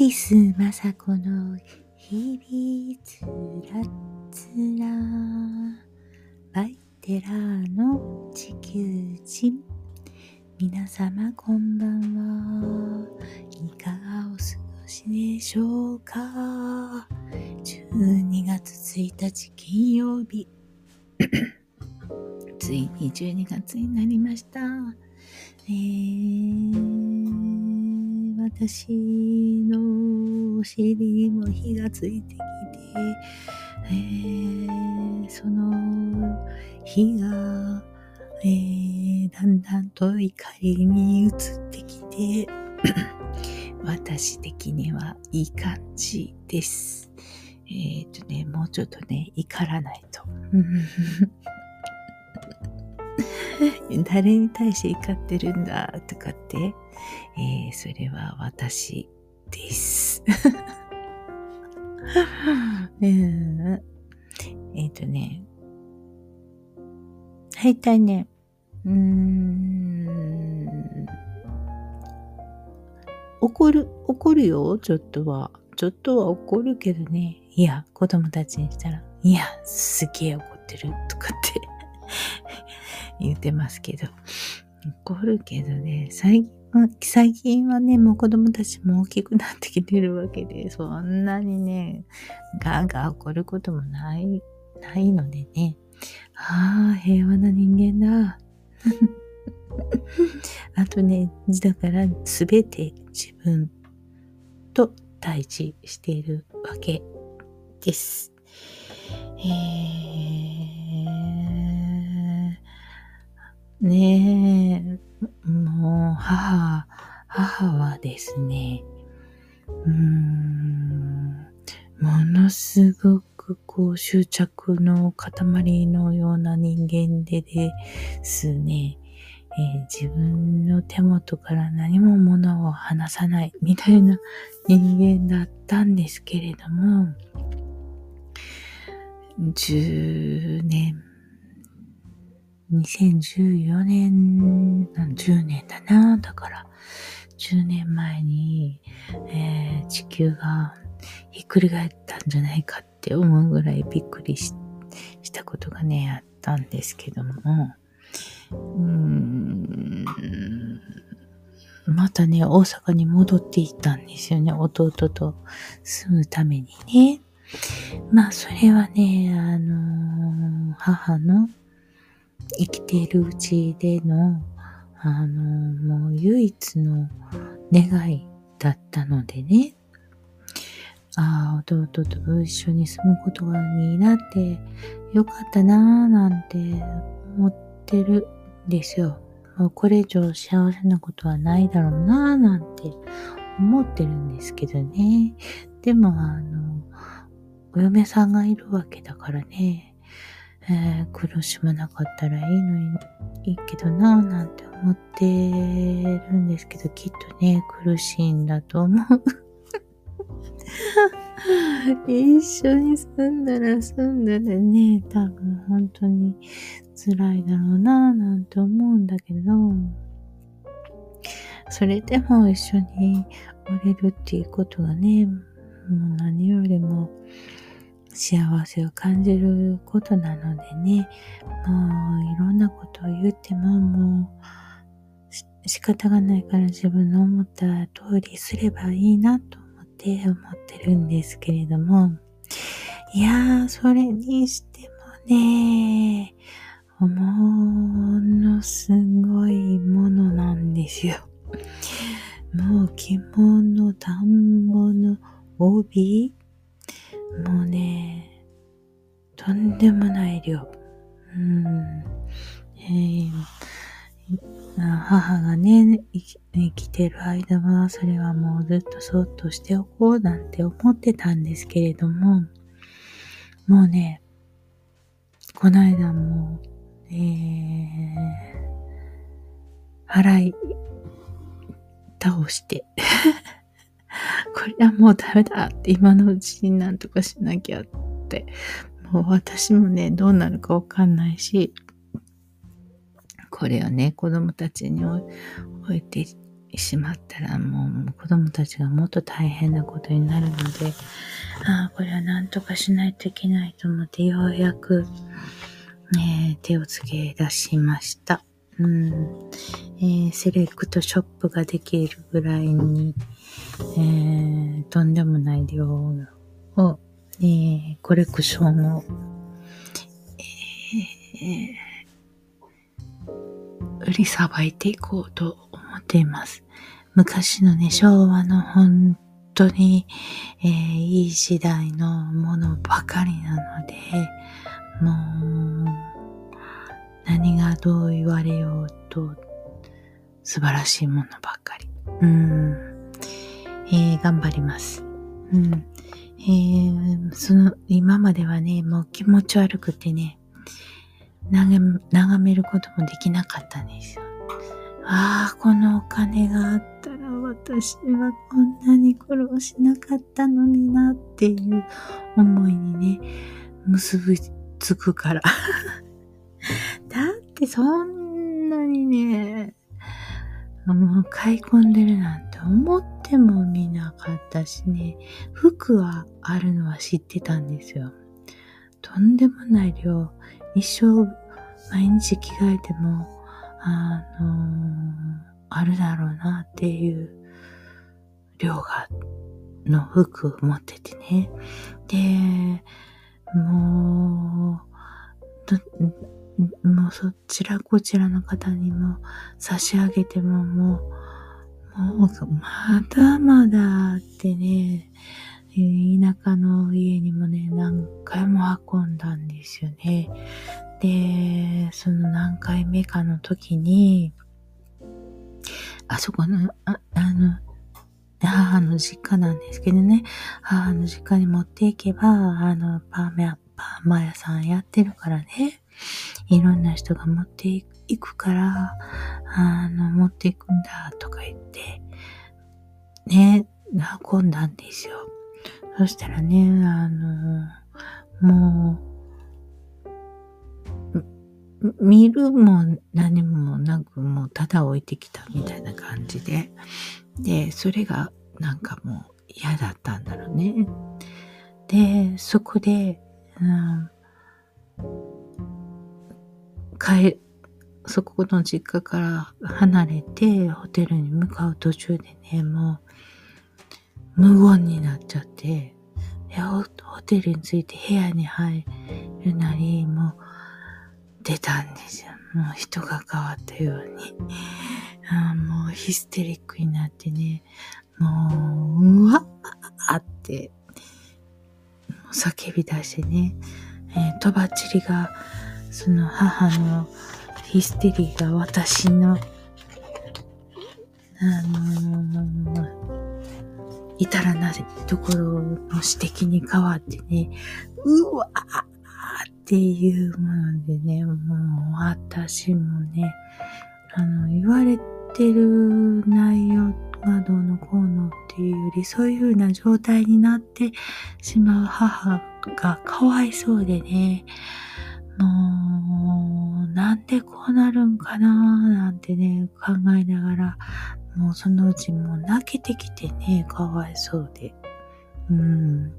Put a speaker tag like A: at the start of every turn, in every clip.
A: ティス・マサコの日々つらつらバイテラーの地球人。皆様こんばんは。いかがお過ごしでしょうか。12月1日金曜日。ついに12月になりました。えー、私のお尻にも火がついてきて、えー、その火が、えー、だんだんと怒りに移ってきて、私的にはいい感じです。えっ、ー、とね、もうちょっとね、怒らないと。誰に対して怒ってるんだ？とかって、えー、それは私です。うん、えっ、ー、とね、大体ね、うーん、怒る、怒るよ、ちょっとは。ちょっとは怒るけどね。いや、子供たちにしたら、いや、すげえ怒ってる。とかって。言ってますけど。怒るけどね、最近最近はね、もう子供たちも大きくなってきてるわけで、そんなにね、ガーガー怒ることもない、ないのでね。ああ、平和な人間だ。あとね、だからすべて自分と対峙しているわけです。えー、ねえ、もう母、母はですね、うーん、ものすごくこう執着の塊のような人間でですね、えー、自分の手元から何も物を離さないみたいな人間だったんですけれども、10年、2014年、10年だな、だから、10年前に、えー、地球がひっくり返ったんじゃないかって思うぐらいびっくりしたことがね、あったんですけども、うーん、またね、大阪に戻っていったんですよね、弟と住むためにね。まあ、それはね、あのー、母の生きているうちでの、あの、もう唯一の願いだったのでね、ああ、弟と一緒に住むことがになってよかったなぁなんて思ってるんですよ。もうこれ以上幸せなことはないだろうなぁなんて思ってるんですけどね。でもあの、お嫁さんがいるわけだからね、えー、苦しまなかったらいいのに、いいけどなぁなんて思ってるんですけど、きっとね、苦しいんだと思う。一緒に住んだら住んだらね、多分本当に辛いだろうなぁなんて思うんだけど、それでも一緒におれるっていうことがね、もう何よりも幸せを感じることなのでね、もういろんなことを言ってももう仕方がないから自分の思った通りすればいいなと思って思ってるんですけれども、いやー、それにしてもね、ものすごいものなんですよ。もう着物、田んぼの帯？もうね、とんでもない量。うん。えー、母がね、生きてる間は、それはもうずっとそっとしておこうなんて思ってたんですけれども、もうね、この間も、えー、払い倒してこれはもうダメだって今のうちになんとかしなきゃって。もう私もね、どうなるかわかんないし、これをね、子供たちに置いてしまったらもう子供たちがもっと大変なことになるので、ああ、これは何とかしないといけないと思ってようやく、え、手をつけ出しました。うんえー、セレクトショップができるぐらいに、えー、とんでもない量を、えー、コレクションを、えー、売りさばいていこうと思っています。昔のね、昭和の本当に、えー、いい時代のものばかりなので、もう、何がどう言われようと、素晴らしいものばっかり。うん。えー、頑張ります。うん。えー、その、今まではね、もう気持ち悪くてね、眺めることもできなかったんですよ。ああ、このお金があったら私はこんなに苦労しなかったのになっていう思いにね、結びつくから だってそんなにね、もう買い込んでるなんて思ってもみなかったしね、服はあるのは知ってたんですよ。とんでもない量、一生毎日着替えても、あの、あるだろうなっていう量が、の服を持っててね。で、もう、もうそちらこちらの方にも差し上げてももう、もう、まだまだってね、田舎の家にもね、何回も運んだんですよね。で、その何回目かの時に、あそこの、ああの、母の実家なんですけどね、母の実家に持っていけば、あの、パーマ、パーマ屋さんやってるからね、いろんな人が持っていくから、あの、持っていくんだとか言って、ね、運んだんですよ。そしたらね、あの、もう、見るも何もなく、もうただ置いてきたみたいな感じで、で、それがなんかもう嫌だったんだろうね。で、そこで、うん帰、そこの実家から離れてホテルに向かう途中でね、もう無言になっちゃって、でホテルに着いて部屋に入るなり、もう出たんですよ。もう人が変わったように。あもうヒステリックになってね、もう、うわーって、叫び出してね、えー、とばっちりがその母のヒステリーが私の、あのー、至らないところの指摘に変わってね、うわーっていうものでね、もう私もね、あの、言われてる内容がどうのこうのっていうより、そういう風な状態になってしまう母がかわいそうでね、もう、なんでこうなるんかななんてね、考えながら、もうそのうちもう泣けてきてね、かわいそうで。うん。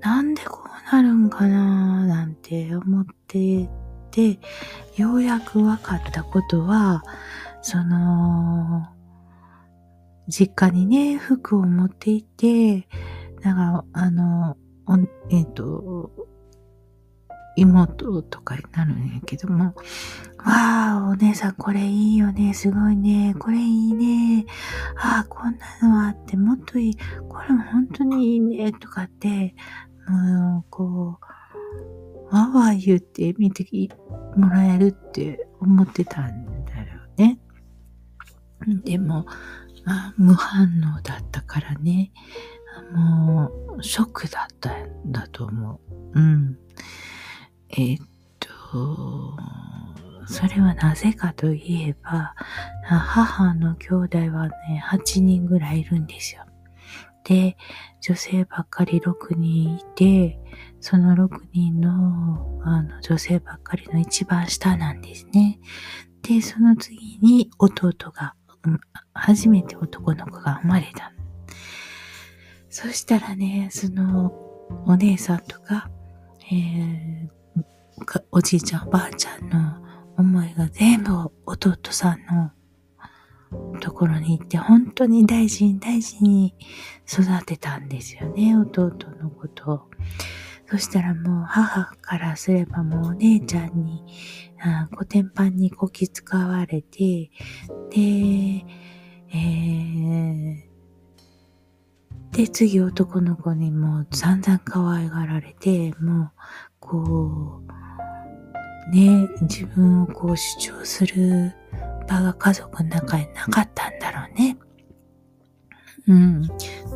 A: なんでこうなるんかななんて思ってて、ようやく分かったことは、その、実家にね、服を持っていて、なんか、あの、えっ、ー、と、妹とかになるんやけども、わあ、お姉さんこれいいよね、すごいね、これいいね、ああ、こんなのあってもっといい、これも本当にいいね、とかって、もう、こう、わわ言って見てもらえるって思ってたんだよね。でも、あ無反応だったからね、もう、ショックだったんだと思う。うん。えー、っと、それはなぜかといえば、母の兄弟はね、8人ぐらいいるんですよ。で、女性ばっかり6人いて、その6人のあの女性ばっかりの一番下なんですね。で、その次に弟が初めて男の子が生まれた。そしたらね、その、お姉さんとか、えー、おじいちゃん、おばあちゃんの思いが全部弟さんのところに行って、本当に大事に大事に育てたんですよね、弟のことを。そしたらもう母からすればもうお姉ちゃんに、あコテンパンにこき使われて、で、えー、で、次男の子にも散々可愛がられて、もう、こう、ね、自分をこう主張する場が家族の中になかったんだろうね。うん。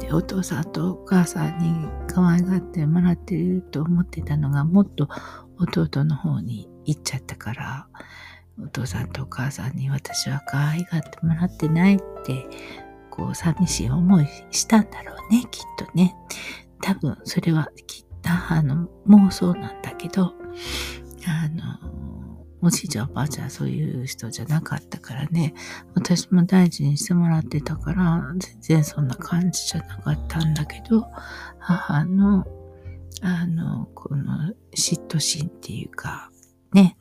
A: で、お父さんとお母さんに可愛がってもらってると思ってたのが、もっと弟の方に行っちゃったから、お父さんとお母さんに私は可愛がってもらってないって、こう、寂しい思いしたんだろうね、きっとね。多分、それは、きっと、あの、妄想なんだけど、あの、おじいちゃんおばあちゃんそういう人じゃなかったからね、私も大事にしてもらってたから、全然そんな感じじゃなかったんだけど、母の、あの、この嫉妬心っていうか、ね、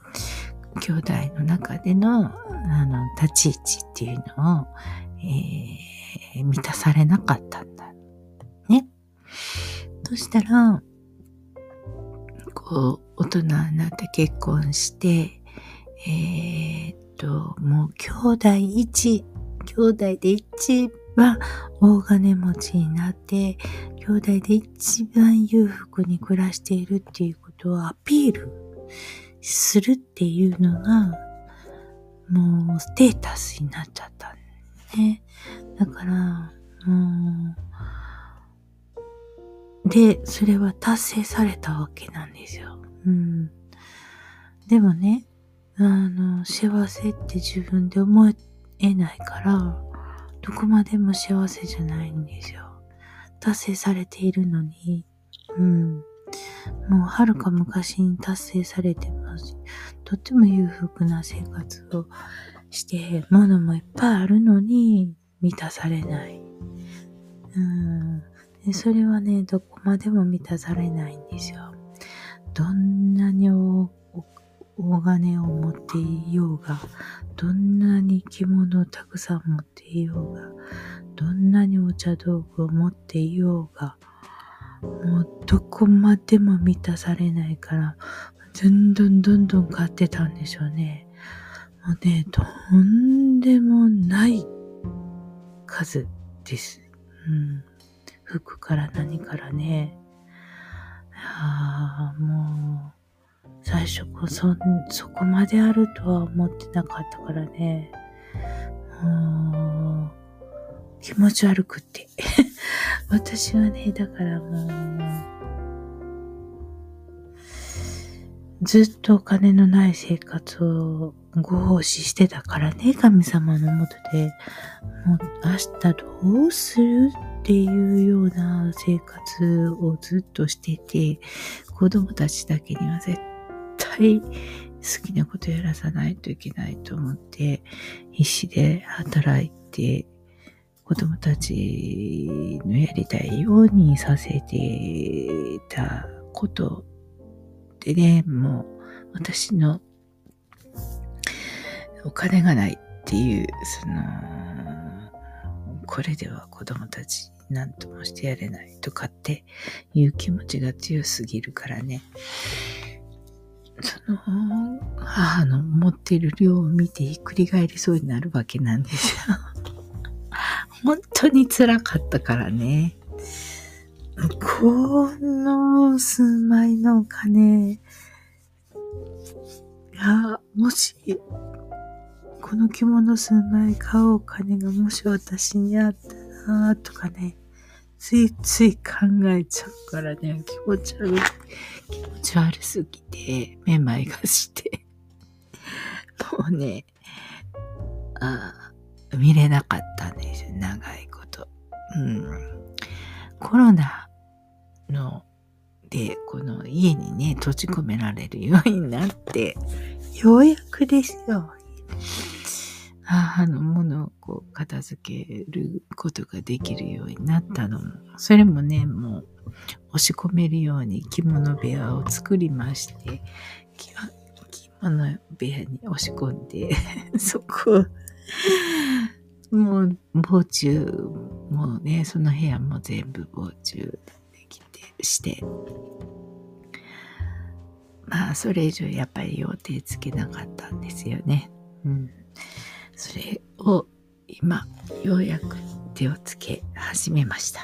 A: 兄弟の中での、あの、立ち位置っていうのを、えー、満たされなかったんだ。ね。そしたら、こう、大人になって結婚して、えー、っと、もう兄弟一、兄弟で一番大金持ちになって、兄弟で一番裕福に暮らしているっていうことをアピールするっていうのが、もうステータスになっちゃったんですね。だから、もう、で、それは達成されたわけなんですよ。うん。でもね、あの、幸せって自分で思えないから、どこまでも幸せじゃないんですよ。達成されているのに、うん。もうはるか昔に達成されてます。とっても裕福な生活をして、物もいっぱいあるのに満たされない。うん。でそれはね、どこまでも満たされないんですよ。どんなに大金を持っていようが、どんなに着物をたくさん持っていようが、どんなにお茶道具を持っていようが、もうどこまでも満たされないから、どんどんどんどん買ってたんでしょうね。もうね、とんでもない数です。うん。服から何からね。ああ、もう、最初こそ、そこまであるとは思ってなかったからね。もう、気持ち悪くって。私はね、だからもう、ずっとお金のない生活をご奉仕してたからね、神様のもとで、もう明日どうするっていうような生活をずっとしてて、子供たちだけには絶対好きなことやらさないといけないと思って、必死で働いて、子供たちのやりたいようにさせてたことでね、もう私のお金がないっていう、その、これでは子供たち何ともしてやれないとかっていう気持ちが強すぎるからね。その、母の持っている量を見てひっくり返りそうになるわけなんですよ。本当に辛かったからね。この数枚のお金が、もし、この着物数枚買うお金がもし私にあったとかね、ついつい考えちゃうからね、気持ち悪い。気持ち悪すぎて、めまいがして。もうね、あ見れなかったんですよ、長いこと。うん。コロナの、で、この家にね、閉じ込められるようになって、ようやくですよ。母のものをこう片付けることができるようになったのも、それもね、もう押し込めるように着物部屋を作りまして、着物部屋に押し込んで、そこ、もう防虫もうね、その部屋も全部防虫できて、して、まあ、それ以上やっぱり予定つけなかったんですよね。うん。それを今、ようやく手をつけ始めました。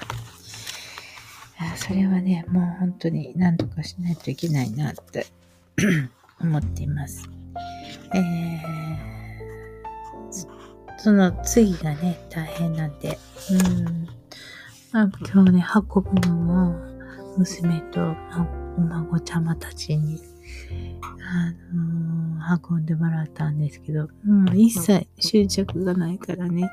A: それはね、もう本当に何とかしないといけないなって 思っています。えー、その次がね、大変なんで、うん。まあ、今日ね、運ぶのも、娘と、お孫ちゃまたちに、あの、運んでもらったんですけど、うん、一切執着がないからね、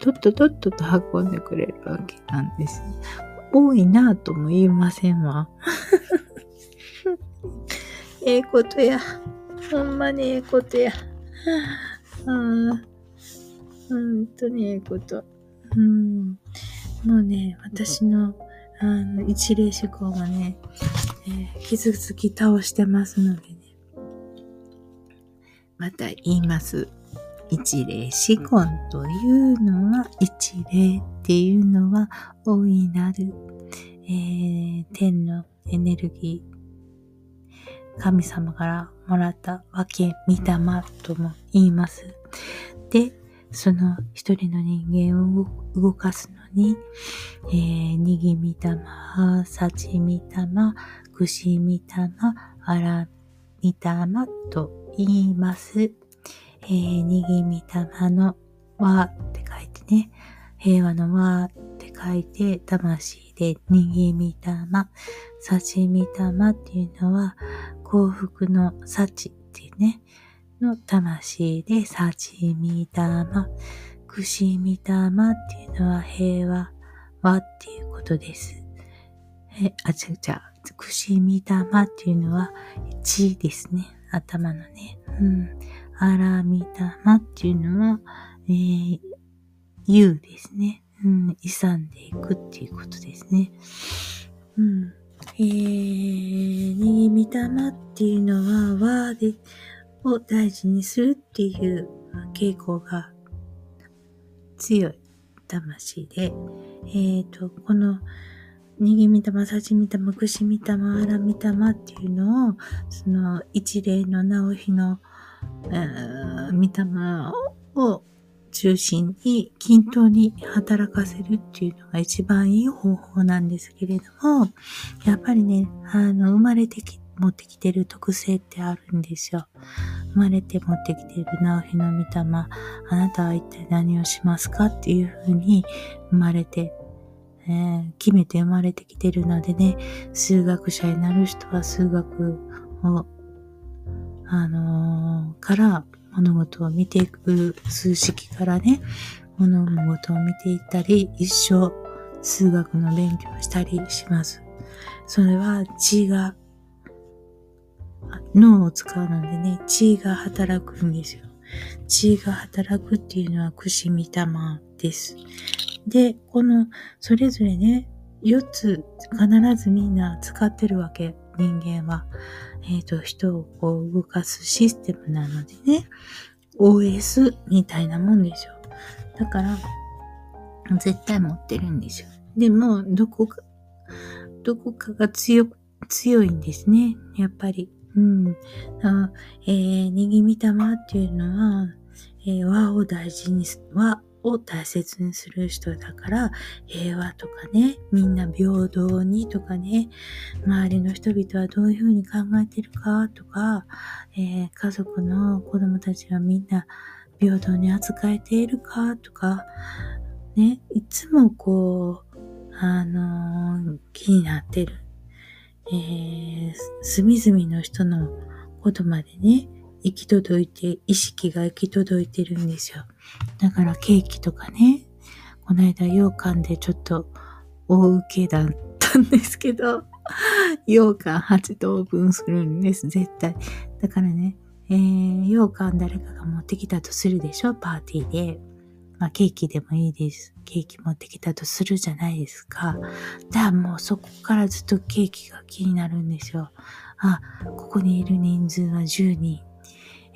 A: とっととっとと運んでくれるわけなんです。多いなぁとも言いませんわ。ええことや。ほんまにええことや。うん。本当にええこと。うん。もうね、私の、あの、一例思考がね、えー、傷つき倒してますのでね。また言います。一例四根というのは、一例っていうのは、大いなる、えー、天のエネルギー、神様からもらったわけ、御霊とも言います。で、その一人の人間を動かすのに、えー、にぎみたま、さちみたま、くしみたま、あらみたまと言います。えー、にぎみたまの和って書いてね、平和の和って書いて、魂でにぎみたま、さちみたまっていうのは、幸福の幸っていうね、の魂でさちみたま、くしみたまっていうのは平和、和っていうことです。え、あ、ちゃちゃ、くしみたまっていうのは血ですね。頭のね。うん。あらみたまっていうのは、えー、うですね。うん。勇んでいくっていうことですね。うん。えー、にみたまっていうのは、和で、を大事にするっていう傾向が強い魂で、えっ、ー、と、この、にぎみたま、さちみたま、くしみたま、あらみたまっていうのを、その一例の直日の、みたまを中心に均等に働かせるっていうのが一番いい方法なんですけれども、やっぱりね、あの、生まれてき、持ってきてる特性ってあるんですよ。生まれて持ってきてる直日の御霊、あなたは一体何をしますかっていうふうに生まれてえ、決めて生まれてきてるのでね、数学者になる人は数学を、あのー、から物事を見ていく数式からね、物事を見ていったり、一生数学の勉強をしたりします。それは血が、脳を使うのでね、血が働くんですよ。血が働くっていうのは串見玉です。で、この、それぞれね、4つ必ずみんな使ってるわけ、人間は。えっ、ー、と、人をこう動かすシステムなのでね、OS みたいなもんですよ。だから、絶対持ってるんですよ。でも、どこか、どこかが強、強いんですね。やっぱり。うん。あえー、にぎみたまっていうのは、えー、和を大事にす、和を大切にする人だから、平和とかね、みんな平等にとかね、周りの人々はどういうふうに考えてるかとか、えー、家族の子供たちはみんな平等に扱えているかとか、ね、いつもこう、あのー、気になってる。えー、隅々の人のことまでね、行き届いて、意識が行き届いてるんですよ。だからケーキとかね、この間羊羹でちょっと大受けだったんですけど、羊羹8等分するんです、絶対。だからね、えー、羊羹誰かが持ってきたとするでしょパーティーで。まあ、ケーキでもいいです。ケーキ持ってきたとするじゃないですか。だからもうそこからずっとケーキが気になるんですよ。あ、ここにいる人数は10人。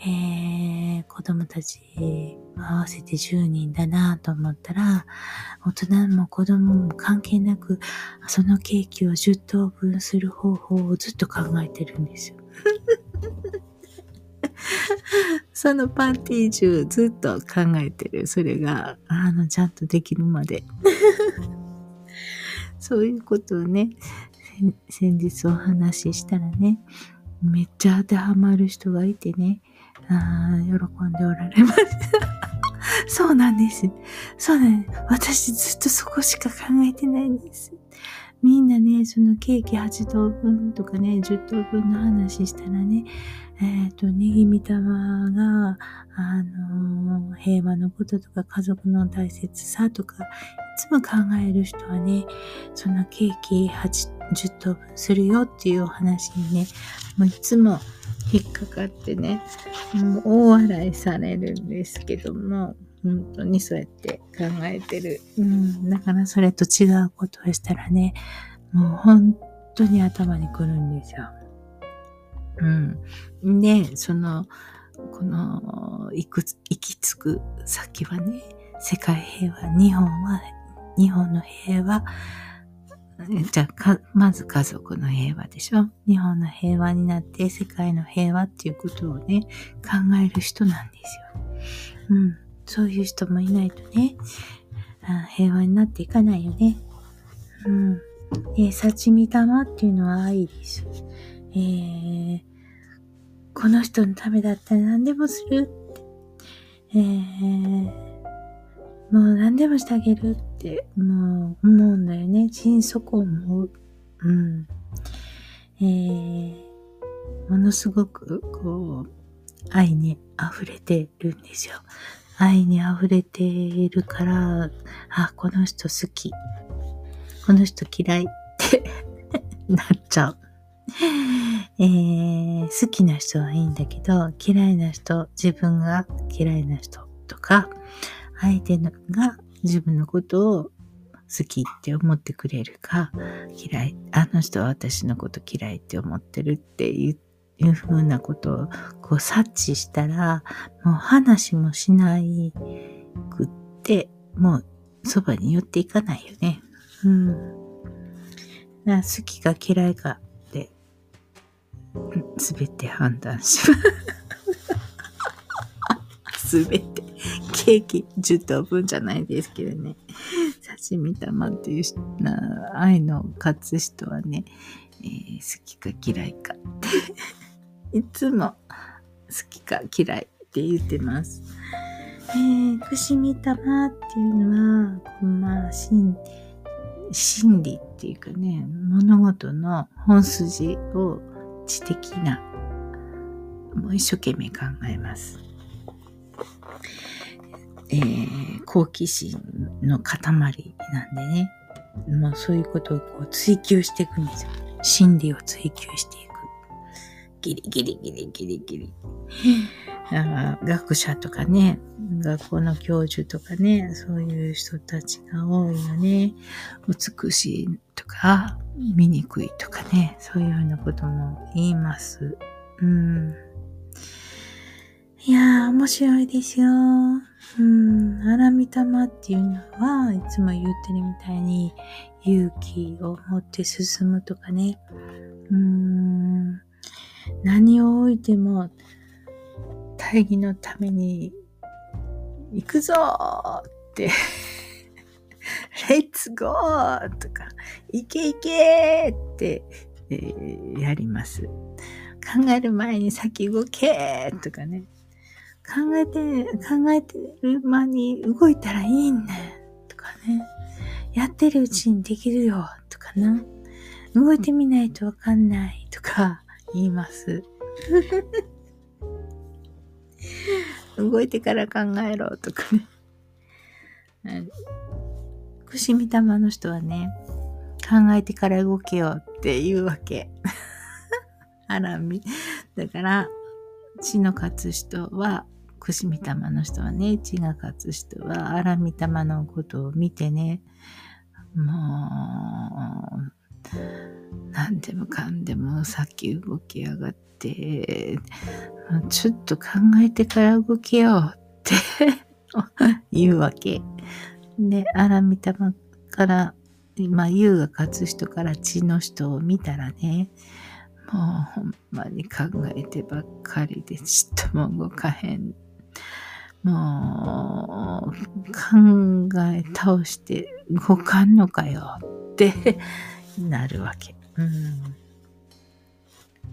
A: えー、子供たち合わせて10人だなと思ったら、大人も子供も関係なく、そのケーキを10等分する方法をずっと考えてるんですよ。そのパーティー中ずっと考えてる。それが、あの、ちゃんとできるまで。そういうことをね、先日お話ししたらね、めっちゃ当てはまる人がいてね、あ喜んでおられます。そうなんです。そうなんです。私ずっとそこしか考えてないんです。みんなね、そのケーキ8等分とかね、10等分の話したらね、えっ、ー、と、ネギミタマが、あのー、平和のこととか家族の大切さとか、いつも考える人はね、そのケーキ8、10等分するよっていうお話にね、もういつも引っかかってね、もう大笑いされるんですけども、本当にそうやって考えてる。うん、だからそれと違うことをしたらね、もう本当に頭にくるんですよ。うん。で、その、この、行く、行き着く先はね、世界平和、日本は、日本の平和、じゃあまず家族の平和でしょ？日本の平和になって世界の平和っていうことをね、考える人なんですよ。うん。そういう人もいないとね、あ平和になっていかないよね。うん。えー、幸見玉っていうのは愛です。えー、この人のためだったら何でもするって。えー、もう何でもしてあげるって、もう思うんだよね。心底思う。うん。えー、ものすごく、こう、愛に溢れてるんですよ。愛に溢れているから、あ、この人好き。この人嫌いって なっちゃう。えー、好きな人はいいんだけど、嫌いな人、自分が嫌いな人とか、相手が自分のことを好きって思ってくれるか、嫌い、あの人は私のこと嫌いって思ってるっていういうふうなことをこう察知したら、もう話もしないくって、もうそばに寄っていかないよね。うん。好きか嫌いかで、すべて判断します。すべて。ケーキ10等分じゃないですけどね。刺身玉っていうな愛の勝つ人はね、えー、好きか嫌いかいつも好きか嫌いって言ってます。えー、串見玉っていうのは、まあ、心、心理っていうかね、物事の本筋を知的な、もう一生懸命考えます。えー、好奇心の塊なんでね、もうそういうことをこう追求していくんですよ。心理を追求していく。ギリギリギリギリギリ。あ学者とかね、学校の教授とかね、そういう人たちが多いよね。美しいとか、醜いとかね、そういうようなことも言います。うん。いやー、面白いですよ。うん、荒見玉っていうのは、いつも言ってるみたいに、勇気を持って進むとかね。うん、何を置いても、大義のために、行くぞーってレッツゴーとか、行け行けって、えー、やります。考える前に先動けとかね。考えて、考えてる間に動いたらいいんだとかね。やってるうちにできるよとかな。動いてみないとわかんないとか。言います。動いてから考えろとかね。串見玉の人はね、考えてから動けよって言うわけ。あらみ。だから、血の勝つ人は、くしみ玉の人はね、血が勝つ人は、荒み玉のことを見てね、もう、何でもかんでもさっき動き上がって、ちょっと考えてから動けようって 言うわけ。で、荒み玉から、今、優が勝つ人から血の人を見たらね、もうほんまに考えてばっかりでちっとも動かへん。もう、考え倒して動かんのかよってなるわけ。うん。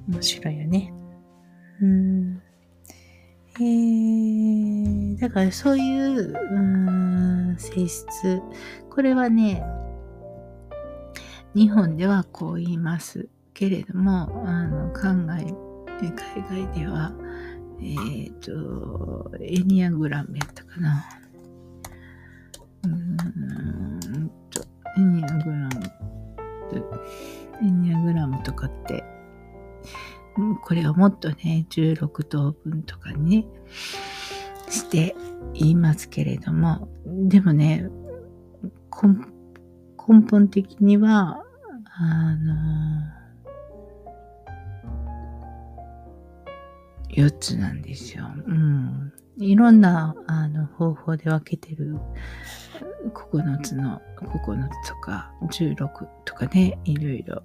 A: 面白いよね。うん。えー、だからそういう、うん、性質。これはね、日本ではこう言います。けれども、あの、海外、海外では、えっ、ー、と、エニアグラムやったかな。うんと、エニアグラム、エニアグラムとかって、これをもっとね、16等分とかにね、して言いますけれども、でもね、根本的には、あの4つなんですよ。うん。いろんなあの方法で分けてる9つの9つとか16とかね、いろいろ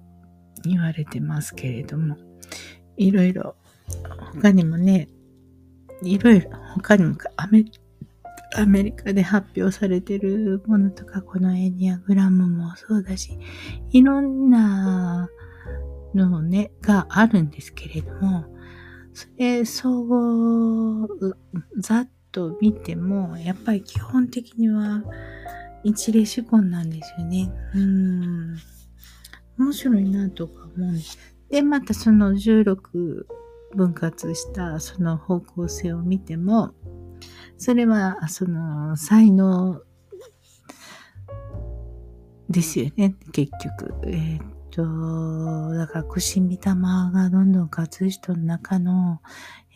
A: 言われてますけれども、いろいろ他にもね、いろいろ他にもアメアメリカで発表されてるものとか、このエニアグラムもそうだし、いろんなのね、があるんですけれども、それ、総合、ざっと見ても、やっぱり基本的には一例手根なんですよね。うん。面白いなとか思うんです。で、またその16分割したその方向性を見ても、それは、その、才能ですよね、結局。えー、と、だから、くしみ玉がどんどん勝つ人の中の、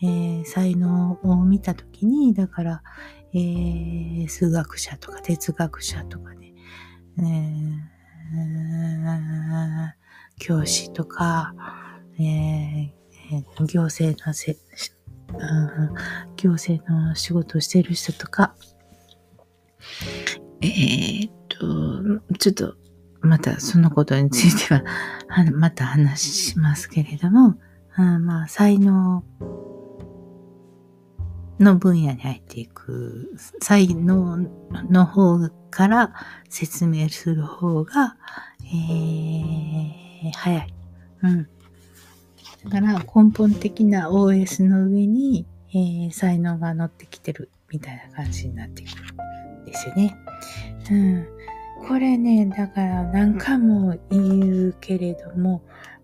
A: えー、才能を見たときに、だから、えー、数学者とか哲学者とかね、えー、教師とか、えー、行政のせ、行政の仕事をしている人とか、えー、っと、ちょっとまたそのことについては、はまた話しますけれども、あまあ、才能の分野に入っていく、才能の方から説明する方が、えー、早い。うん。だから根本的な OS の上に、えー、才能が乗ってきてるみたいな感じになってくるんですよね。うん。これね、だから何回も言うけれども、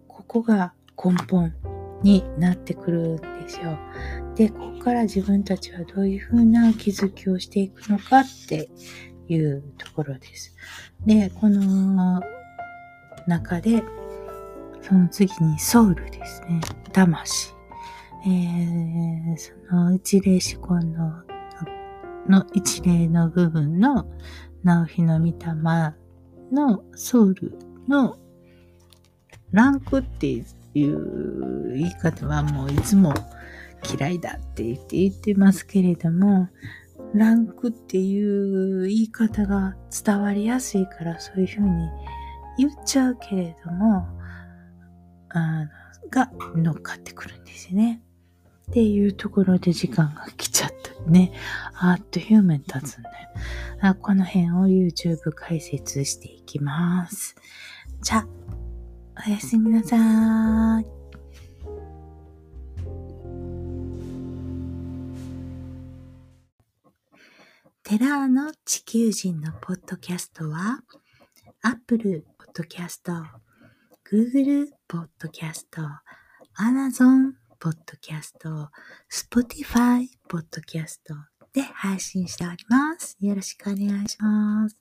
A: ここが根本になってくるんですよ。で、ここから自分たちはどういうふうな気づきをしていくのかっていうところです。で、この中で、その次にソウルですね。魂。えー、その一例思考の、の一例の部分の直日の御霊のソウルのランクっていう言い方はもういつも嫌いだって言って言ってますけれども、ランクっていう言い方が伝わりやすいからそういうふうに言っちゃうけれども、が乗っかってくるんですね。っていうところで時間が来ちゃったね。あっという間に経つんだよ。この辺を YouTube 解説していきます。じゃ、おやすみなさい。テラーの地球人のポッドキャストは、Apple Podcast、Google ポッドキャスト、Amazon Podcast、Spotify Podcast で配信しております。よろしくお願いします。